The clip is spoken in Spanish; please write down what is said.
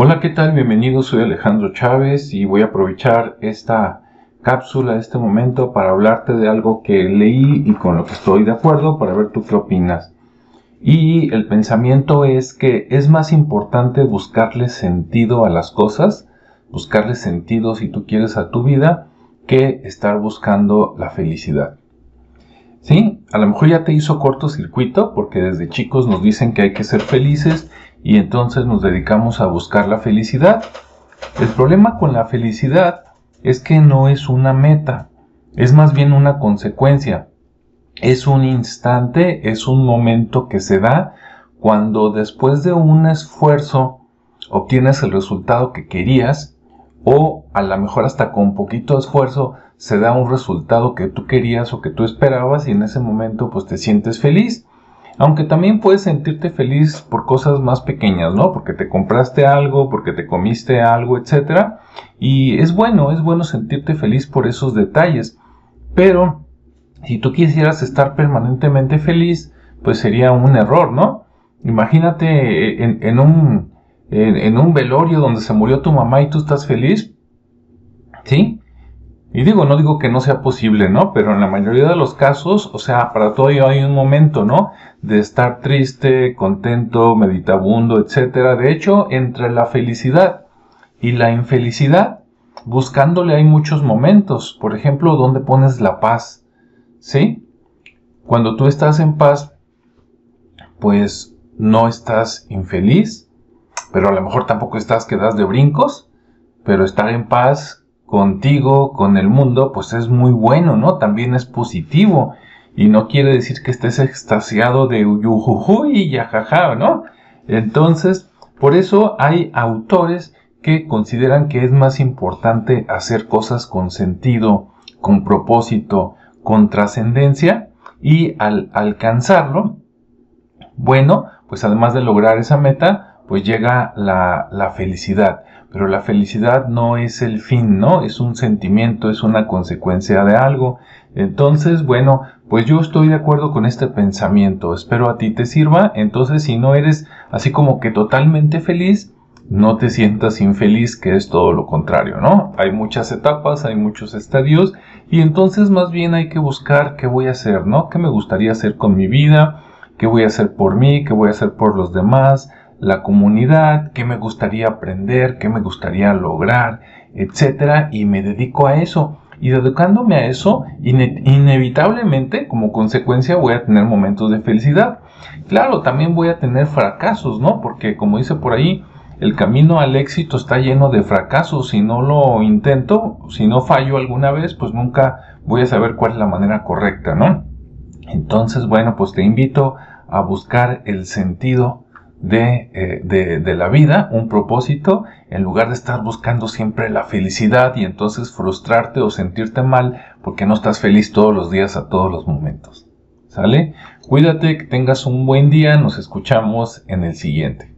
Hola, ¿qué tal? Bienvenido, soy Alejandro Chávez y voy a aprovechar esta cápsula, este momento, para hablarte de algo que leí y con lo que estoy de acuerdo, para ver tú qué opinas. Y el pensamiento es que es más importante buscarle sentido a las cosas, buscarle sentido si tú quieres a tu vida, que estar buscando la felicidad. ¿Sí? A lo mejor ya te hizo cortocircuito porque desde chicos nos dicen que hay que ser felices y entonces nos dedicamos a buscar la felicidad. El problema con la felicidad es que no es una meta, es más bien una consecuencia. Es un instante, es un momento que se da cuando después de un esfuerzo obtienes el resultado que querías o a lo mejor hasta con poquito esfuerzo se da un resultado que tú querías o que tú esperabas y en ese momento pues te sientes feliz. Aunque también puedes sentirte feliz por cosas más pequeñas, ¿no? Porque te compraste algo, porque te comiste algo, etc. Y es bueno, es bueno sentirte feliz por esos detalles. Pero si tú quisieras estar permanentemente feliz, pues sería un error, ¿no? Imagínate en, un, en un velorio donde se murió tu mamá y tú estás feliz, ¿sí? Y digo, no digo que no sea posible, ¿no? Pero en la mayoría de los casos, o sea, para todo hay un momento, ¿no? De estar triste, contento, meditabundo, etcétera. De hecho, entre la felicidad y la infelicidad, buscándole hay muchos momentos. Por ejemplo, ¿dónde pones la paz? ¿Sí? Cuando tú estás en paz, pues no estás infeliz, pero a lo mejor tampoco estás que das de brincos, pero estar en paz contigo, con el mundo, pues es muy bueno, ¿no? También es positivo. Y no quiere decir que estés extasiado de uyujuju y yajaja, ¿no? Entonces, por eso hay autores que consideran que es más importante hacer cosas con sentido, con propósito, con trascendencia y al alcanzarlo, bueno, pues además de lograr esa meta, pues llega la, la felicidad pero la felicidad no es el fin, ¿no? Es un sentimiento, es una consecuencia de algo. Entonces, bueno, pues yo estoy de acuerdo con este pensamiento, espero a ti te sirva, entonces si no eres así como que totalmente feliz, no te sientas infeliz, que es todo lo contrario, ¿no? Hay muchas etapas, hay muchos estadios, y entonces más bien hay que buscar qué voy a hacer, ¿no? ¿Qué me gustaría hacer con mi vida? ¿Qué voy a hacer por mí? ¿Qué voy a hacer por los demás? La comunidad, qué me gustaría aprender, qué me gustaría lograr, etcétera, y me dedico a eso. Y dedicándome a eso, inevitablemente, como consecuencia, voy a tener momentos de felicidad. Claro, también voy a tener fracasos, ¿no? Porque como dice por ahí, el camino al éxito está lleno de fracasos. Si no lo intento, si no fallo alguna vez, pues nunca voy a saber cuál es la manera correcta, ¿no? Entonces, bueno, pues te invito a buscar el sentido eh, de, de, la vida, un propósito, en lugar de estar buscando siempre la felicidad y entonces frustrarte o sentirte mal porque no estás feliz todos los días a todos los momentos. ¿Sale? Cuídate, que tengas un buen día, nos escuchamos en el siguiente.